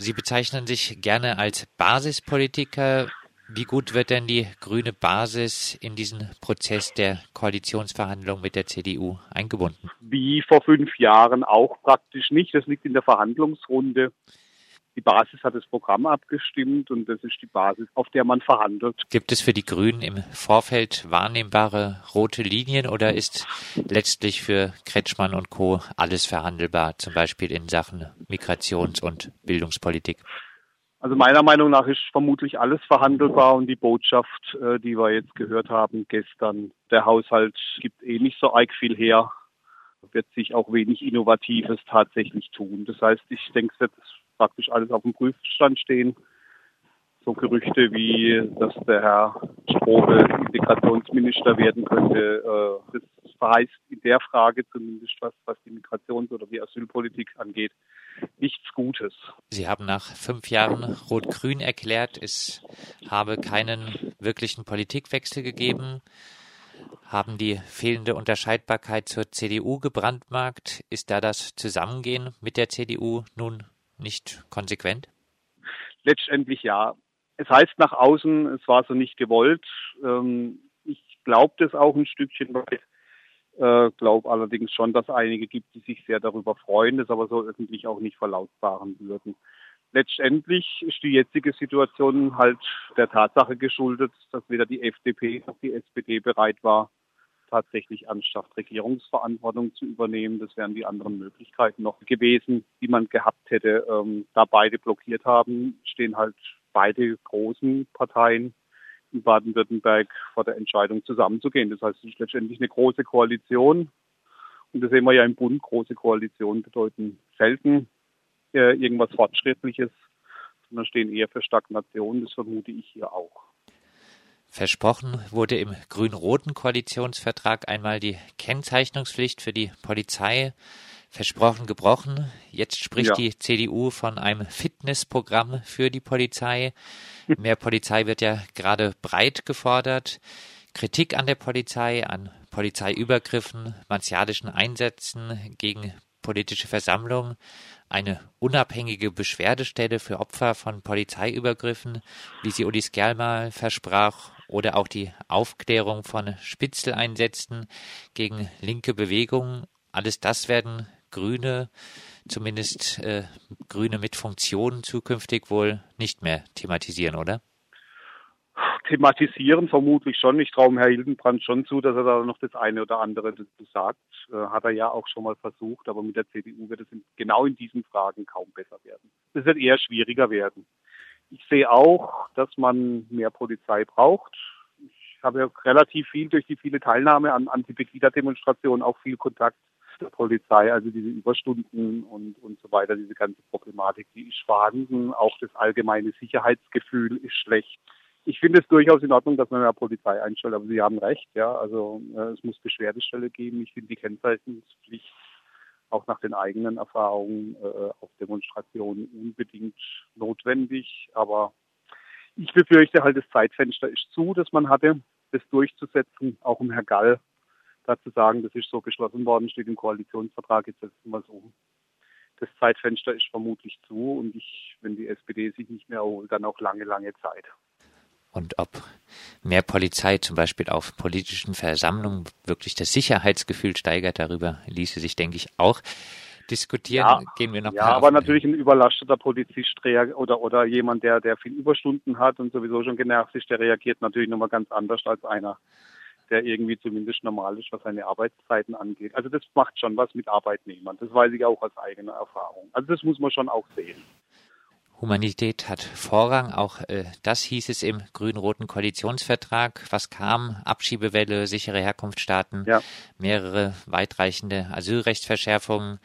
Sie bezeichnen sich gerne als Basispolitiker. Wie gut wird denn die grüne Basis in diesen Prozess der Koalitionsverhandlungen mit der CDU eingebunden? Wie vor fünf Jahren auch praktisch nicht. Das liegt in der Verhandlungsrunde. Die Basis hat das Programm abgestimmt und das ist die Basis, auf der man verhandelt. Gibt es für die Grünen im Vorfeld wahrnehmbare rote Linien oder ist letztlich für Kretschmann und Co. alles verhandelbar, zum Beispiel in Sachen Migrations- und Bildungspolitik? Also meiner Meinung nach ist vermutlich alles verhandelbar und die Botschaft, äh, die wir jetzt gehört haben gestern, der Haushalt gibt eh nicht so arg viel her, wird sich auch wenig Innovatives tatsächlich tun. Das heißt, ich denke, es wird praktisch alles auf dem Prüfstand stehen. So Gerüchte wie, dass der Herr Strobel Integrationsminister werden könnte, äh, das verheißt in der Frage zumindest, was, was die Migrations- oder die Asylpolitik angeht, nichts Gutes. Sie haben nach fünf Jahren Rot-Grün erklärt, es habe keinen wirklichen Politikwechsel gegeben. Haben die fehlende Unterscheidbarkeit zur CDU gebrandmarkt? Ist da das Zusammengehen mit der CDU nun nicht konsequent? Letztendlich ja. Es heißt nach außen, es war so nicht gewollt. Ähm, ich glaube das auch ein Stückchen weit. Äh, glaube allerdings schon, dass einige gibt, die sich sehr darüber freuen, das aber so öffentlich auch nicht verlautbaren würden. Letztendlich ist die jetzige Situation halt der Tatsache geschuldet, dass weder die FDP noch die SPD bereit war, tatsächlich anschafft, Regierungsverantwortung zu übernehmen. Das wären die anderen Möglichkeiten noch gewesen, die man gehabt hätte. Ähm, da beide blockiert haben, stehen halt beide großen Parteien in Baden-Württemberg vor der Entscheidung zusammenzugehen. Das heißt, es ist letztendlich eine große Koalition. Und das sehen wir ja im Bund. Große Koalitionen bedeuten selten äh, irgendwas Fortschrittliches, sondern stehen eher für Stagnation. Das vermute ich hier auch. Versprochen wurde im grün-roten Koalitionsvertrag einmal die Kennzeichnungspflicht für die Polizei. Versprochen gebrochen. Jetzt spricht ja. die CDU von einem Fitnessprogramm für die Polizei. Mehr Polizei wird ja gerade breit gefordert. Kritik an der Polizei, an Polizeiübergriffen, martialischen Einsätzen gegen politische Versammlungen, eine unabhängige Beschwerdestelle für Opfer von Polizeiübergriffen, wie sie Uli Skerl versprach, oder auch die Aufklärung von Spitzeleinsätzen gegen linke Bewegungen. Alles das werden Grüne, zumindest äh, Grüne mit Funktionen zukünftig wohl nicht mehr thematisieren, oder? Thematisieren vermutlich schon. Ich traue Herrn Hildenbrand schon zu, dass er da noch das eine oder andere dazu sagt. Äh, hat er ja auch schon mal versucht, aber mit der CDU wird es genau in diesen Fragen kaum besser werden. Es wird eher schwieriger werden. Ich sehe auch, dass man mehr Polizei braucht. Ich habe relativ viel durch die viele Teilnahme an Anti-Pegida-Demonstrationen auch viel Kontakt der Polizei, also diese Überstunden und, und so weiter, diese ganze Problematik, die ist vorhanden. Auch das allgemeine Sicherheitsgefühl ist schlecht. Ich finde es durchaus in Ordnung, dass man mehr Polizei einstellt, aber Sie haben recht, ja. Also äh, es muss Beschwerdestelle geben. Ich finde die Kennzeichnungspflicht auch nach den eigenen Erfahrungen äh, auf Demonstrationen unbedingt notwendig. Aber ich befürchte halt, das Zeitfenster ist zu, das man hatte, das durchzusetzen, auch um Herr Gall dazu sagen, das ist so beschlossen worden, steht im Koalitionsvertrag, jetzt setzen wir es um. Das Zeitfenster ist vermutlich zu und ich, wenn die SPD sich nicht mehr erholt, dann auch lange, lange Zeit. Und ob mehr Polizei zum Beispiel auf politischen Versammlungen wirklich das Sicherheitsgefühl steigert, darüber ließe sich, denke ich, auch diskutieren. Ja, Gehen wir noch Ja, aber natürlich ein überlasteter Polizist oder, oder jemand, der, der viel Überstunden hat und sowieso schon genervt ist, der reagiert natürlich nochmal ganz anders als einer, der irgendwie zumindest normal ist, was seine Arbeitszeiten angeht. Also das macht schon was mit Arbeitnehmern. Das weiß ich auch aus eigener Erfahrung. Also das muss man schon auch sehen. Humanität hat Vorrang, auch äh, das hieß es im grün-roten Koalitionsvertrag. Was kam? Abschiebewelle, sichere Herkunftsstaaten, ja. mehrere weitreichende Asylrechtsverschärfungen.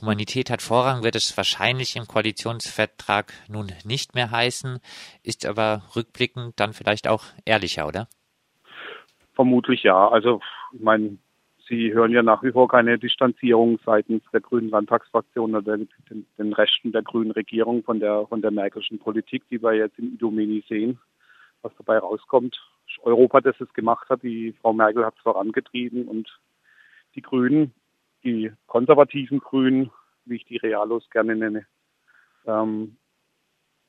Humanität hat Vorrang, wird es wahrscheinlich im Koalitionsvertrag nun nicht mehr heißen, ist aber rückblickend dann vielleicht auch ehrlicher, oder? Vermutlich ja. Also, ich meine, Sie hören ja nach wie vor keine Distanzierung seitens der Grünen Landtagsfraktion oder den, den Rechten der Grünen Regierung von der, von der Merkelschen Politik, die wir jetzt in Idomeni sehen, was dabei rauskommt. Europa, das es gemacht hat, die Frau Merkel hat es vorangetrieben und die Grünen, die konservativen Grünen, wie ich die Realos gerne nenne, ähm,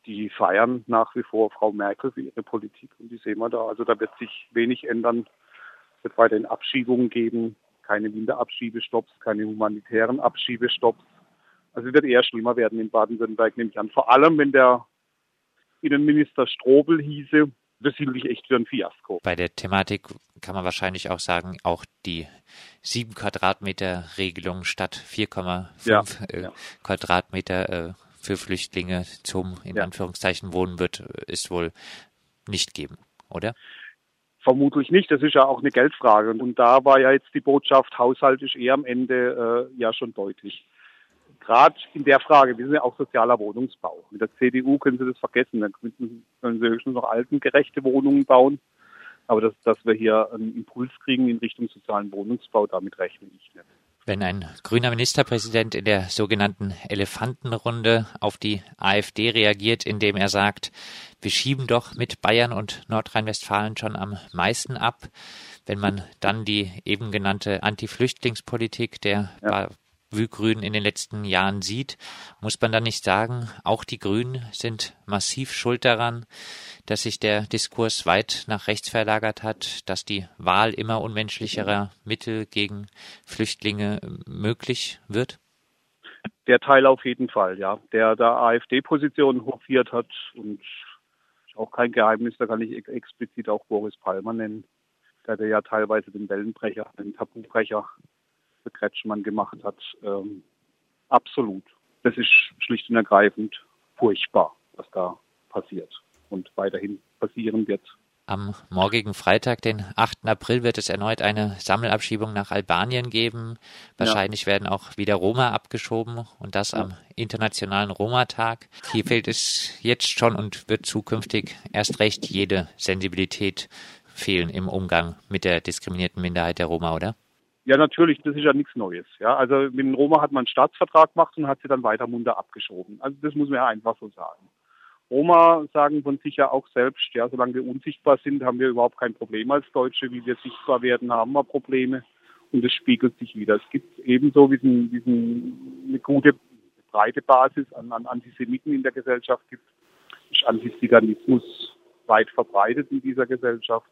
die feiern nach wie vor Frau Merkel für ihre Politik und die sehen wir da. Also da wird sich wenig ändern. Es wird weiterhin Abschiebungen geben, keine Winterabschiebestopps, keine humanitären Abschiebestopps. Also es wird eher schlimmer werden in Baden-Württemberg, nehme ich an. Vor allem, wenn der Innenminister Strobel hieße, das hielt ich echt für ein Fiasko. Bei der Thematik kann man wahrscheinlich auch sagen, auch die sieben Quadratmeter Regelung statt 4,5 ja, äh, ja. Quadratmeter äh, für Flüchtlinge zum, in ja. Anführungszeichen, Wohnen wird, ist wohl nicht geben, oder? Vermutlich nicht. Das ist ja auch eine Geldfrage. Und da war ja jetzt die Botschaft, Haushalt ist eher am Ende äh, ja schon deutlich. Gerade in der Frage, wir sind ja auch sozialer Wohnungsbau. Mit der CDU können Sie das vergessen. Dann können Sie höchstens noch altengerechte Wohnungen bauen. Aber dass, dass wir hier einen Impuls kriegen in Richtung sozialen Wohnungsbau, damit rechne ich nicht. Wenn ein grüner Ministerpräsident in der sogenannten Elefantenrunde auf die AfD reagiert, indem er sagt, wir schieben doch mit Bayern und Nordrhein-Westfalen schon am meisten ab, wenn man dann die eben genannte Anti-Flüchtlingspolitik der ja. Grünen in den letzten Jahren sieht, muss man dann nicht sagen, auch die Grünen sind massiv schuld daran, dass sich der Diskurs weit nach rechts verlagert hat, dass die Wahl immer unmenschlicherer Mittel gegen Flüchtlinge möglich wird? Der Teil auf jeden Fall, ja. Der da AfD-Position hofiert hat und auch kein Geheimnis, da kann ich explizit auch Boris Palmer nennen, der ja teilweise den Wellenbrecher, den Tabubrecher für Kretschmann gemacht hat. Ähm, absolut. Das ist schlicht und ergreifend furchtbar, was da passiert und weiterhin passieren wird. Am morgigen Freitag, den 8. April, wird es erneut eine Sammelabschiebung nach Albanien geben. Wahrscheinlich ja. werden auch wieder Roma abgeschoben und das ja. am Internationalen Roma-Tag. Hier fehlt es jetzt schon und wird zukünftig erst recht jede Sensibilität fehlen im Umgang mit der diskriminierten Minderheit der Roma, oder? Ja, natürlich, das ist ja nichts Neues. Ja, also mit den Roma hat man einen Staatsvertrag gemacht und hat sie dann weiter munter abgeschoben. Also das muss man ja einfach so sagen. Roma sagen von sich ja auch selbst, ja, solange wir unsichtbar sind, haben wir überhaupt kein Problem als Deutsche. Wie wir sichtbar werden, haben wir Probleme. Und es spiegelt sich wieder. Es gibt ebenso wie eine gute, breite Basis an, an Antisemiten in der Gesellschaft gibt. Ist Antiziganismus weit verbreitet in dieser Gesellschaft.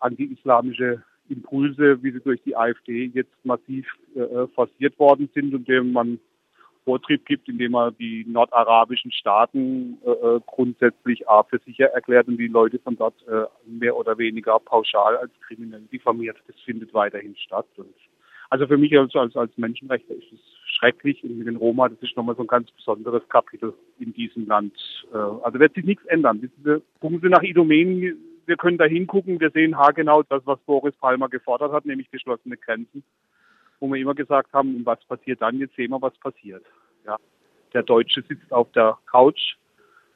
Anti-islamische Impulse, wie sie durch die AfD jetzt massiv äh, forciert worden sind und dem man Vortrieb gibt, indem man die nordarabischen Staaten äh, äh, grundsätzlich A für sicher erklärt und die Leute von dort äh, mehr oder weniger pauschal als kriminell diffamiert. Das findet weiterhin statt. Und also für mich als, als, als Menschenrechtler ist es schrecklich und mit den Roma, das ist nochmal so ein ganz besonderes Kapitel in diesem Land. Äh, also wird sich nichts ändern. Gucken Sie nach Idomeni, wir können da hingucken, wir sehen haargenau das, was Boris Palmer gefordert hat, nämlich geschlossene Grenzen, wo wir immer gesagt haben, was passiert dann, jetzt sehen wir, was passiert. Ja. Der Deutsche sitzt auf der Couch,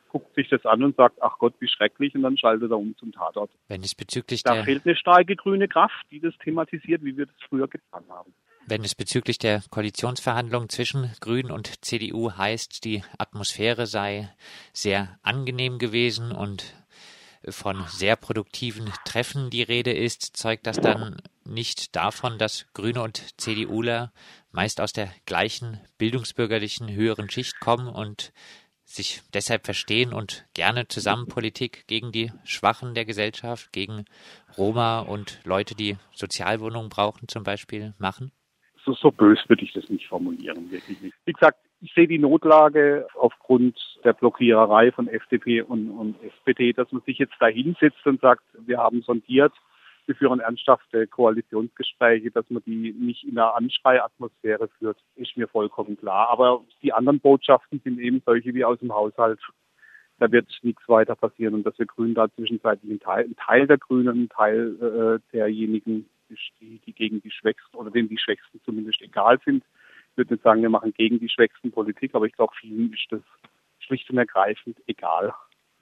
guckt sich das an und sagt, ach Gott, wie schrecklich, und dann schaltet er um zum Tatort. Wenn es bezüglich da fehlt eine starke grüne Kraft, die das thematisiert, wie wir das früher getan haben. Wenn es bezüglich der Koalitionsverhandlungen zwischen Grünen und CDU heißt, die Atmosphäre sei sehr angenehm gewesen und von sehr produktiven Treffen die Rede ist, zeugt das dann nicht davon, dass Grüne und CDUler meist aus der gleichen bildungsbürgerlichen höheren Schicht kommen und sich deshalb verstehen und gerne zusammen Politik gegen die Schwachen der Gesellschaft, gegen Roma und Leute, die Sozialwohnungen brauchen zum Beispiel, machen? So, so bös würde ich das nicht formulieren, wirklich nicht. Wie gesagt, ich sehe die Notlage aufgrund der Blockiererei von FDP und, und SPD, dass man sich jetzt da hinsetzt und sagt, wir haben sondiert, wir führen ernsthafte Koalitionsgespräche, dass man die nicht in einer Anschreiatmosphäre führt, ist mir vollkommen klar. Aber die anderen Botschaften sind eben solche wie aus dem Haushalt. Da wird nichts weiter passieren und dass wir Grünen da zwischenzeitlich ein Teil, ein Teil der Grünen, ein Teil äh, derjenigen, die, die gegen die Schwächsten oder denen die Schwächsten zumindest egal sind, würde nicht sagen, wir machen gegen die schwächsten Politik, aber ich glaube, vielen ist das schlicht und ergreifend egal.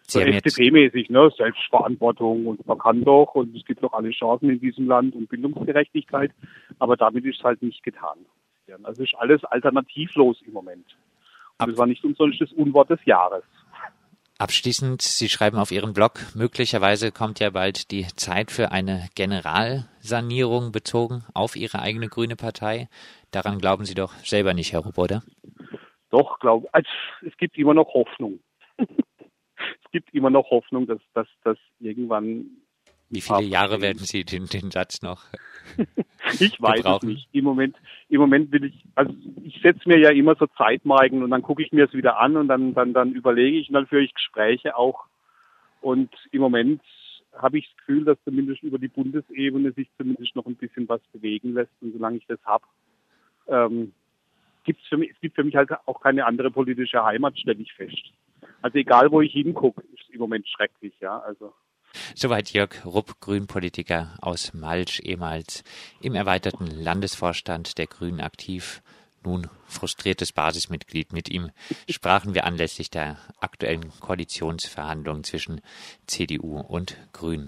So FDP-mäßig, ne? Selbstverantwortung und man kann doch und es gibt doch alle Chancen in diesem Land und Bildungsgerechtigkeit, aber damit ist es halt nicht getan. Also ist alles alternativlos im Moment. Und es war nicht umsonst das Unwort des Jahres. Abschließend, Sie schreiben auf Ihrem Blog, möglicherweise kommt ja bald die Zeit für eine Generalsanierung bezogen auf Ihre eigene grüne Partei. Daran glauben Sie doch selber nicht, Herr Rupp, oder? Doch, glaube also, es gibt immer noch Hoffnung. gibt immer noch Hoffnung, dass das irgendwann. Wie viele Jahre werden Sie den, den Satz noch? ich weiß gebrauchen? es nicht. Im Moment, im Moment will ich, also ich setze mir ja immer so Zeitmarken und dann gucke ich mir es wieder an und dann, dann, dann überlege ich und dann führe ich Gespräche auch. Und im Moment habe ich das Gefühl, dass zumindest über die Bundesebene sich zumindest noch ein bisschen was bewegen lässt. Und solange ich das habe, ähm, gibt es für mich, es gibt für mich halt auch keine andere politische Heimat, stelle ich fest. Also egal, wo ich hingucke, ist im Moment schrecklich, ja. Also. Soweit Jörg Rupp, Grünpolitiker aus Malsch, ehemals im erweiterten Landesvorstand der Grünen aktiv, nun frustriertes Basismitglied. Mit ihm sprachen wir anlässlich der aktuellen Koalitionsverhandlungen zwischen CDU und Grünen.